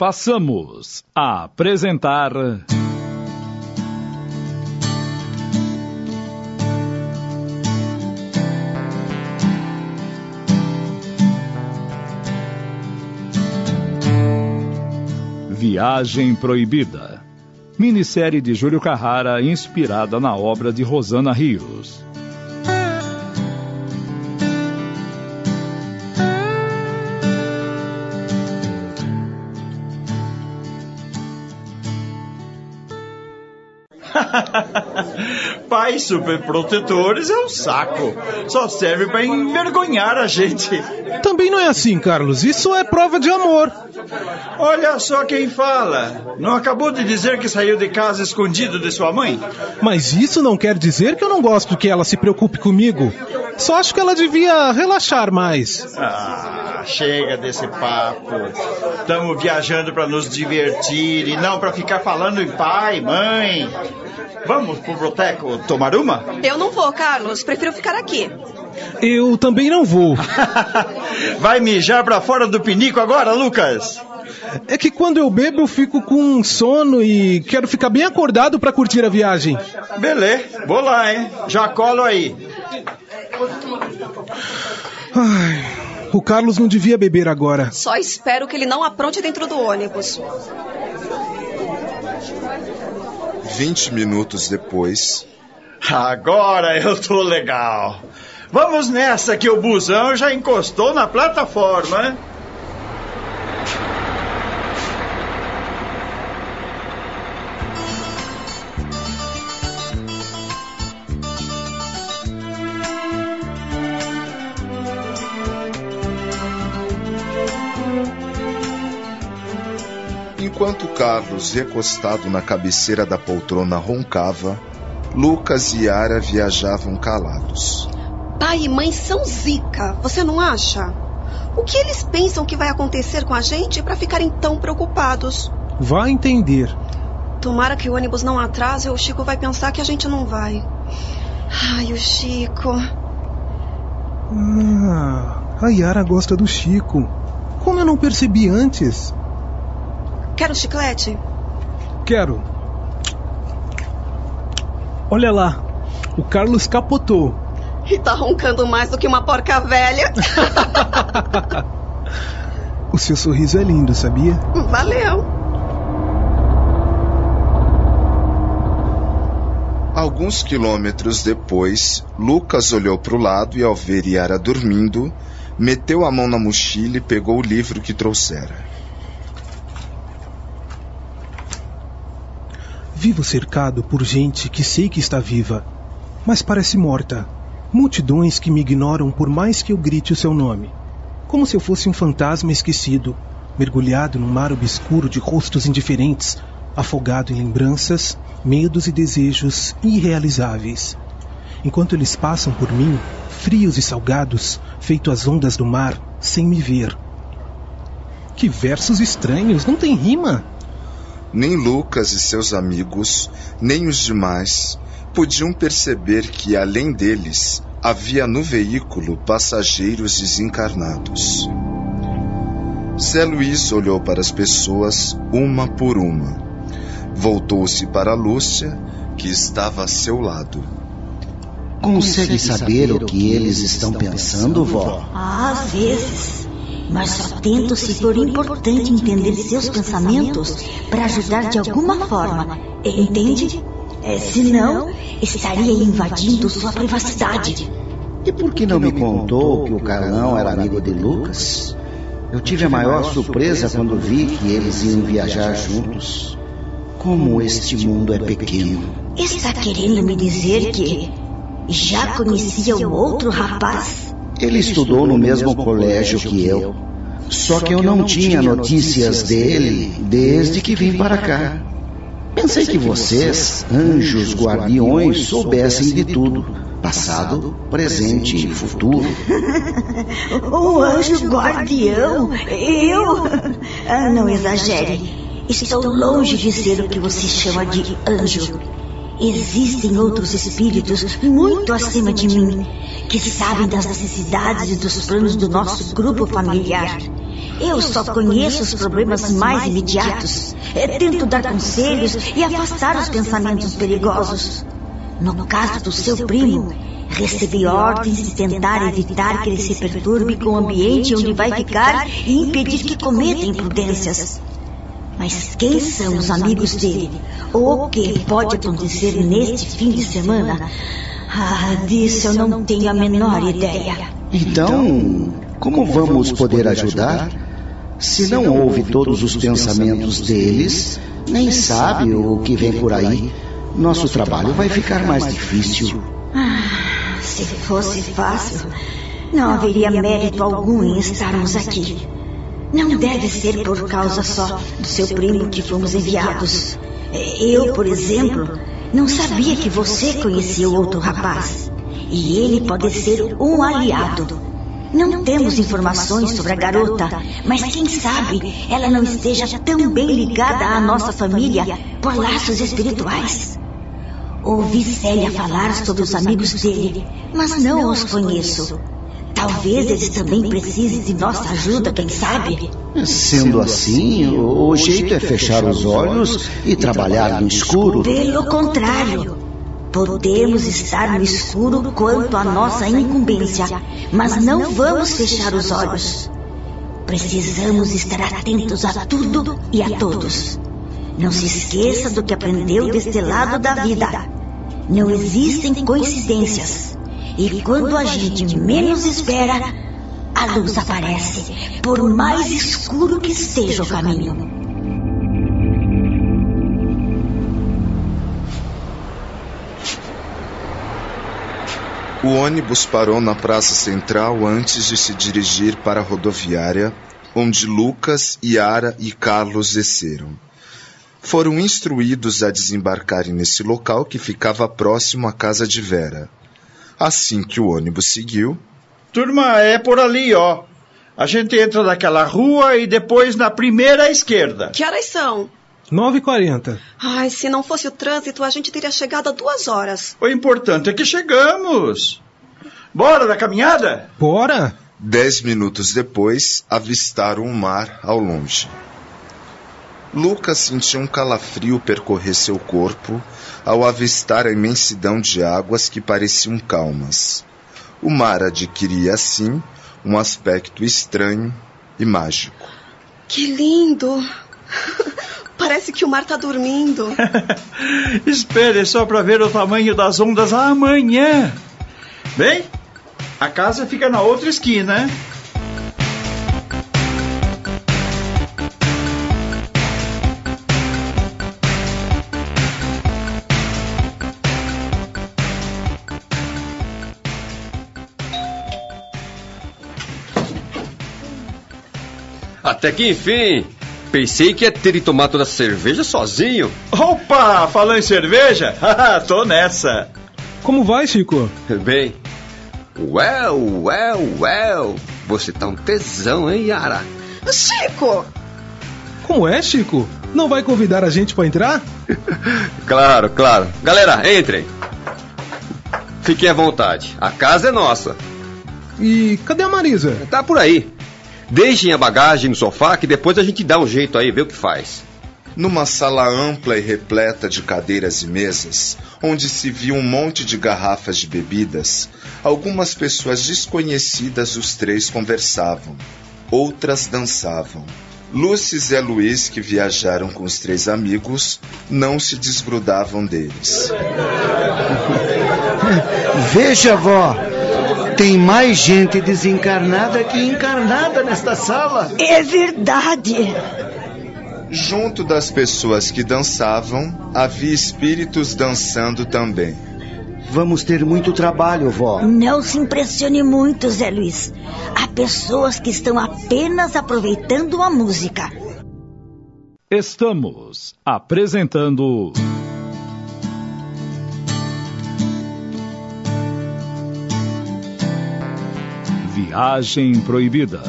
passamos a apresentar. Viagem Proibida. Minissérie de Júlio Carrara inspirada na obra de Rosana Rios. Pais superprotetores é um saco. Só serve para envergonhar a gente. Também não é assim, Carlos. Isso é prova de amor. Olha só quem fala. Não acabou de dizer que saiu de casa escondido de sua mãe? Mas isso não quer dizer que eu não gosto que ela se preocupe comigo. Só acho que ela devia relaxar mais. Ah, chega desse papo. Estamos viajando para nos divertir e não para ficar falando em pai, mãe. Vamos pro boteco tomar uma? Eu não vou, Carlos. Prefiro ficar aqui. Eu também não vou. Vai mijar pra fora do pinico agora, Lucas? É que quando eu bebo eu fico com sono e quero ficar bem acordado para curtir a viagem. Beleza, vou lá, hein? Já colo aí. Ai, o Carlos não devia beber agora. Só espero que ele não apronte dentro do ônibus. 20 minutos depois. Agora eu tô legal. Vamos nessa que o busão já encostou na plataforma. Enquanto Carlos, recostado na cabeceira da poltrona, roncava, Lucas e Yara viajavam calados. Pai e mãe são zica, você não acha? O que eles pensam que vai acontecer com a gente para ficarem tão preocupados? Vai entender. Tomara que o ônibus não atrase ou o Chico vai pensar que a gente não vai. Ai, o Chico. Ah, a Yara gosta do Chico. Como eu não percebi antes? Quer um chiclete? Quero. Olha lá, o Carlos capotou. E tá roncando mais do que uma porca velha. o seu sorriso é lindo, sabia? Valeu. Alguns quilômetros depois, Lucas olhou para o lado e, ao ver Yara dormindo, meteu a mão na mochila e pegou o livro que trouxera. Vivo cercado por gente que sei que está viva, mas parece morta. Multidões que me ignoram por mais que eu grite o seu nome. Como se eu fosse um fantasma esquecido, mergulhado num mar obscuro de rostos indiferentes, afogado em lembranças, medos e desejos irrealizáveis. Enquanto eles passam por mim, frios e salgados, feito as ondas do mar, sem me ver. Que versos estranhos, não tem rima. Nem Lucas e seus amigos, nem os demais, podiam perceber que, além deles, havia no veículo passageiros desencarnados. Zé Luiz olhou para as pessoas uma por uma. Voltou-se para Lúcia, que estava a seu lado. Consegue saber o que eles estão pensando, vó? Às vezes mas só tento se for importante entender seus pensamentos para ajudar de alguma forma, entende? É, senão, estaria invadindo sua privacidade. E por que não me contou que o Carlão era amigo de Lucas? Eu tive a maior surpresa quando vi que eles iam viajar juntos. Como este mundo é pequeno. Está querendo me dizer que já conhecia o outro rapaz? Ele estudou no mesmo colégio que eu. Só que eu não tinha notícias dele desde que vim para cá. Pensei que vocês, anjos guardiões, soubessem de tudo. Passado, presente e futuro. o anjo guardião? Eu? Ah, não exagere. Estou longe de ser o que você chama de anjo. Existem outros espíritos muito acima de mim que sabem das necessidades e dos planos do nosso grupo familiar. Eu só conheço os problemas mais imediatos. É, tento dar conselhos e afastar os pensamentos perigosos. No caso do seu primo, recebi ordens de tentar evitar que ele se perturbe com o ambiente onde vai ficar e impedir que cometa imprudências. Mas quem são os amigos dele? Ou o que pode acontecer neste fim de semana? Ah, disso eu não tenho a menor ideia. Então, como vamos poder ajudar? Se não ouve todos os pensamentos deles, nem sabe o que vem por aí, nosso trabalho vai ficar mais difícil. Ah, se fosse fácil, não haveria mérito algum em estarmos aqui. Não deve ser por causa só do seu primo que fomos enviados. Eu, por exemplo, não sabia que você conhecia o outro rapaz. E ele pode ser um aliado. Não temos informações sobre a garota, mas quem sabe ela não esteja tão bem ligada à nossa família por laços espirituais. Ouvi Célia falar sobre os amigos dele, mas não os conheço. Talvez eles também precisem de nossa ajuda, quem sabe? Sendo assim, o jeito é fechar os olhos e trabalhar no escuro. Pelo contrário. Podemos estar no escuro quanto à nossa incumbência, mas não vamos fechar os olhos. Precisamos estar atentos a tudo e a todos. Não se esqueça do que aprendeu deste lado da vida. Não existem coincidências. E quando a gente menos espera, a luz aparece, por mais escuro que seja o caminho. O ônibus parou na praça central antes de se dirigir para a rodoviária, onde Lucas, Yara e Carlos desceram. Foram instruídos a desembarcarem nesse local que ficava próximo à casa de Vera. Assim que o ônibus seguiu. Turma, é por ali, ó. A gente entra naquela rua e depois na primeira à esquerda. Que horas são? 9h40. Ai, se não fosse o trânsito, a gente teria chegado a duas horas. O importante é que chegamos. Bora da caminhada? Bora! Dez minutos depois, avistaram o mar ao longe. Lucas sentiu um calafrio percorrer seu corpo ao avistar a imensidão de águas que pareciam calmas. O mar adquiria, assim, um aspecto estranho e mágico. Que lindo! Parece que o mar tá dormindo. Espere só para ver o tamanho das ondas amanhã. Bem, a casa fica na outra esquina. Até que enfim. Pensei que ia ter de tomar toda a cerveja sozinho. Opa, falando em cerveja? Tô nessa. Como vai, Chico? Bem. Well, well, well. Você tá um tesão, hein, Yara? Chico! Como é, Chico? Não vai convidar a gente para entrar? claro, claro. Galera, entrem. Fiquem à vontade. A casa é nossa. E cadê a Marisa? Tá por aí. Deixem a bagagem no sofá que depois a gente dá um jeito aí, vê o que faz. Numa sala ampla e repleta de cadeiras e mesas, onde se viu um monte de garrafas de bebidas, algumas pessoas desconhecidas os três conversavam, outras dançavam. Lúcia e Zé Luiz, que viajaram com os três amigos, não se desgrudavam deles. Veja, vó, tem mais gente desencarnada que encarnada nesta sala. É verdade. Junto das pessoas que dançavam, havia espíritos dançando também. Vamos ter muito trabalho, vó. Não se impressione muito, Zé Luiz. Há pessoas que estão apenas aproveitando a música. Estamos apresentando. Viagem Proibida.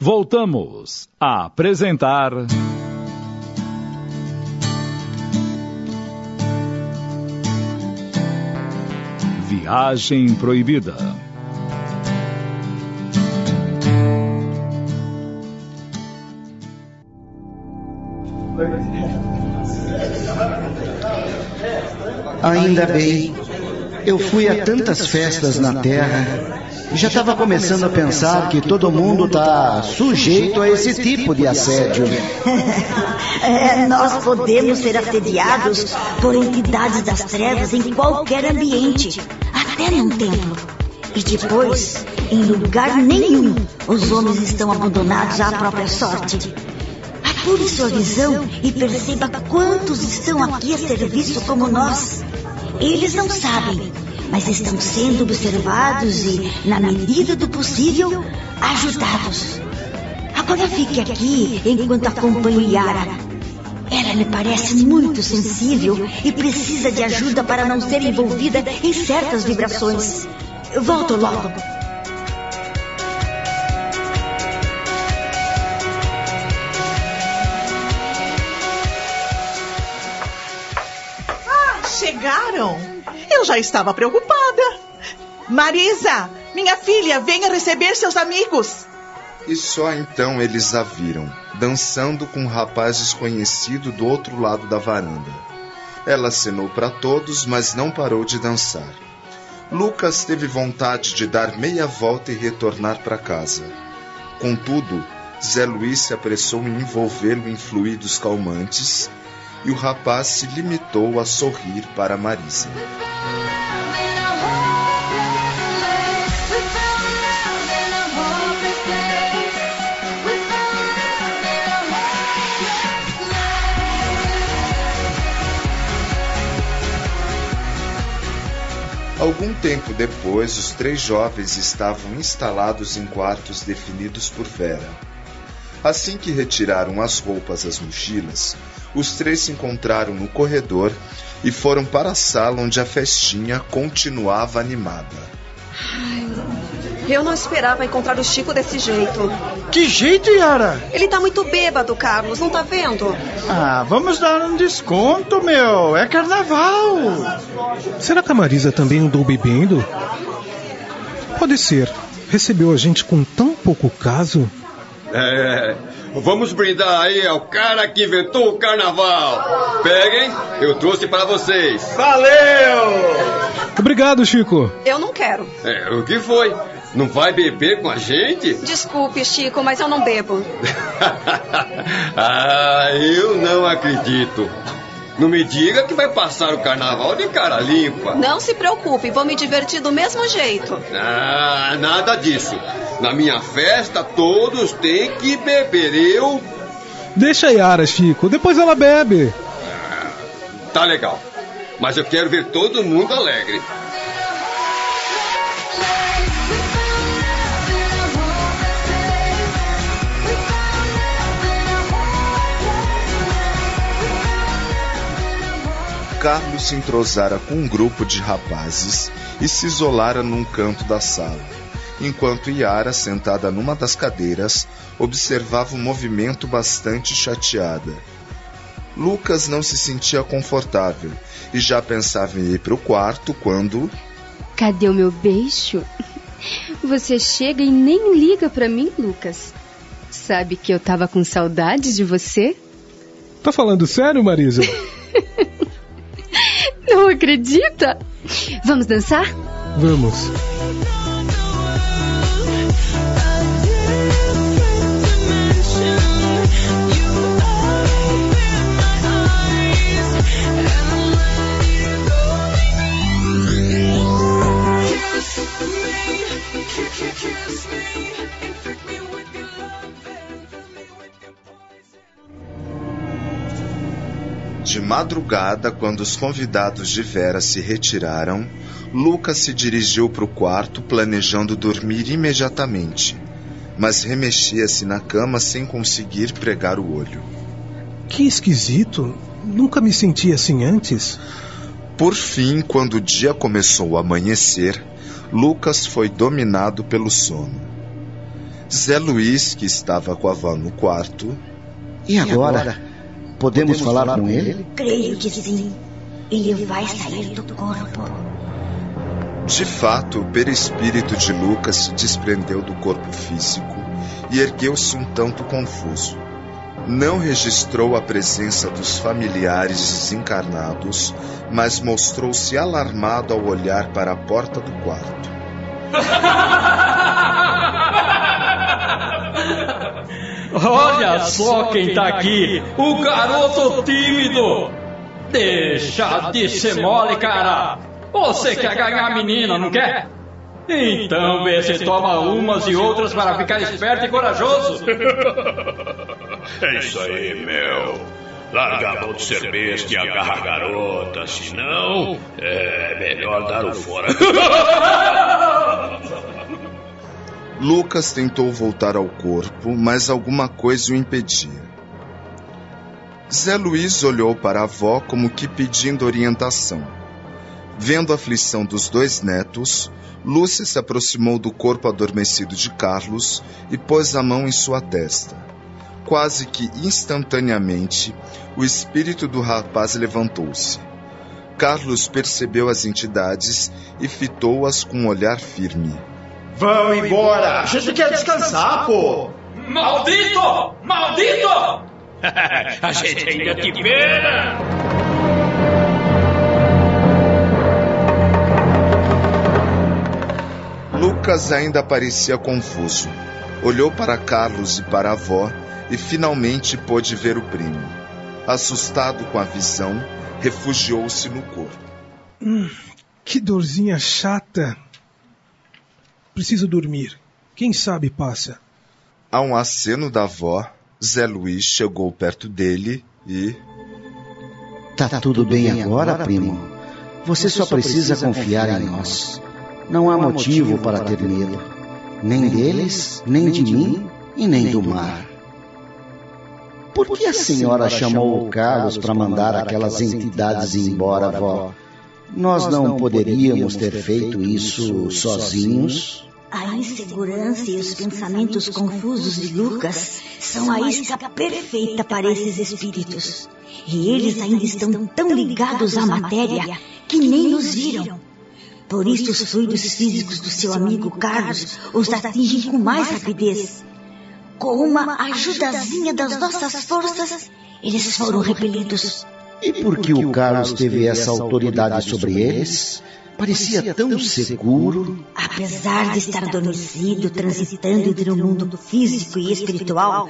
Voltamos a apresentar. Viagem Proibida. Ainda bem. Eu fui a tantas festas na Terra e já estava começando a pensar que todo mundo está sujeito a esse tipo de assédio. É, nós podemos ser assediados por entidades das trevas em qualquer ambiente, até num templo. E depois, em lugar nenhum, os homens estão abandonados à própria sorte. Apure sua visão e perceba quantos estão aqui a serviço como nós. Eles não sabem, mas estão sendo observados e, na medida do possível, ajudados. Agora fique aqui enquanto acompanho Yara. Ela me parece muito sensível e precisa de ajuda para não ser envolvida em certas vibrações. Volto logo. Chegaram! Eu já estava preocupada. Marisa, minha filha, venha receber seus amigos. E só então eles a viram, dançando com um rapaz desconhecido do outro lado da varanda. Ela acenou para todos, mas não parou de dançar. Lucas teve vontade de dar meia volta e retornar para casa. Contudo, Zé Luiz se apressou em envolvê-lo em fluidos calmantes e o rapaz se limitou a sorrir para Marisa. Algum tempo depois, os três jovens estavam instalados em quartos definidos por Vera. Assim que retiraram as roupas das mochilas, os três se encontraram no corredor e foram para a sala onde a festinha continuava animada. Eu não esperava encontrar o Chico desse jeito. Que jeito, Yara? Ele tá muito bêbado, Carlos, não tá vendo? Ah, vamos dar um desconto, meu. É carnaval. Será que a Marisa também andou bebendo? Pode ser. Recebeu a gente com tão pouco caso? É, vamos brindar aí ao cara que inventou o carnaval. Peguem, eu trouxe para vocês. Valeu! Obrigado, Chico. Eu não quero. É, o que foi? Não vai beber com a gente? Desculpe, Chico, mas eu não bebo. ah, eu não acredito. Não me diga que vai passar o carnaval de cara limpa. Não se preocupe, vou me divertir do mesmo jeito. Ah, nada disso. Na minha festa todos têm que beber. Eu. Deixa a Yara, Chico. Depois ela bebe. Ah, tá legal. Mas eu quero ver todo mundo alegre. Carlos se entrosara com um grupo de rapazes e se isolara num canto da sala, enquanto Yara, sentada numa das cadeiras, observava o movimento bastante chateada. Lucas não se sentia confortável e já pensava em ir para o quarto quando. Cadê o meu beijo? Você chega e nem liga para mim, Lucas. Sabe que eu tava com saudades de você? Tá falando sério, Marisa? Não acredita? Vamos dançar? Vamos. De madrugada, quando os convidados de Vera se retiraram, Lucas se dirigiu para o quarto planejando dormir imediatamente, mas remexia-se na cama sem conseguir pregar o olho. Que esquisito. Nunca me senti assim antes. Por fim, quando o dia começou a amanhecer, Lucas foi dominado pelo sono. Zé Luiz, que estava com a Van no quarto. E agora? Podemos, falar com ele? Creio que sim. Ele vai sair do corpo. De fato, o perispírito de Lucas se desprendeu do corpo físico e ergueu-se um tanto confuso. Não registrou a presença dos familiares desencarnados, mas mostrou-se alarmado ao olhar para a porta do quarto. Olha só quem tá aqui, o garoto tímido. Deixa de ser mole, cara. Você quer ganhar a menina, não quer? Então vê se toma umas e outras para ficar esperto e corajoso. É isso aí, meu. Larga a mão de ser besta e agarra a garota, senão é melhor dar o fora. Lucas tentou voltar ao corpo, mas alguma coisa o impedia. Zé Luiz olhou para a avó como que pedindo orientação. Vendo a aflição dos dois netos, Lúcia se aproximou do corpo adormecido de Carlos e pôs a mão em sua testa. Quase que instantaneamente, o espírito do rapaz levantou-se. Carlos percebeu as entidades e fitou-as com um olhar firme. Vão embora! A gente quer descansar, pô! Maldito! Maldito! a gente ainda te pena! Lucas ainda parecia confuso. Olhou para Carlos e para a avó e finalmente pôde ver o primo. Assustado com a visão, refugiou-se no corpo. Hum, que dorzinha chata. Preciso dormir. Quem sabe passa. A um aceno da avó, Zé Luiz chegou perto dele e. Tá tudo bem agora, primo? Você só precisa confiar em nós. Não há motivo para ter medo. Nem deles, nem de mim e nem do mar. Por que a senhora chamou o Carlos para mandar aquelas entidades embora, vó? Nós não poderíamos ter feito isso sozinhos? A insegurança e os pensamentos confusos de Lucas são a isca perfeita para esses espíritos. E eles ainda estão tão ligados à matéria que nem nos viram. Por isso, os fluidos físicos do seu amigo Carlos os atingem com mais rapidez. Com uma ajudazinha das nossas forças, eles foram repelidos. E por que o Carlos teve essa autoridade sobre eles? Parecia tão seguro. Apesar de estar adormecido, transitando entre o mundo físico e espiritual,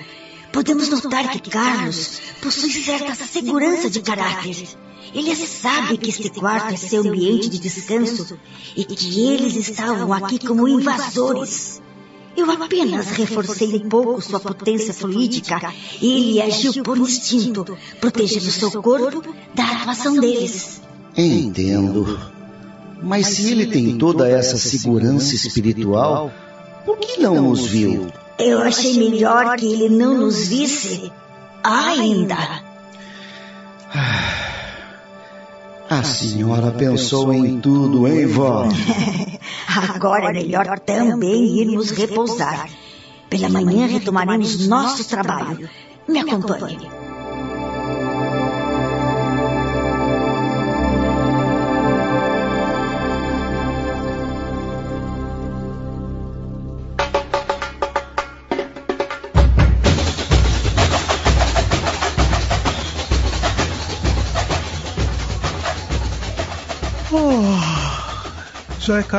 podemos notar que Carlos possui certa segurança de caráter. Ele sabe que este quarto é seu ambiente de descanso e que eles estavam aqui como invasores. Eu apenas reforcei um pouco sua potência fluídica e ele agiu por instinto, protegendo seu corpo da atuação deles. Entendo. Mas se ele tem toda essa segurança espiritual, por que não nos viu? Eu achei melhor que ele não nos visse ainda. A senhora pensou em tudo, hein, vó? Agora é melhor também irmos repousar. Pela manhã retomaremos nosso trabalho. Me acompanhe. Já é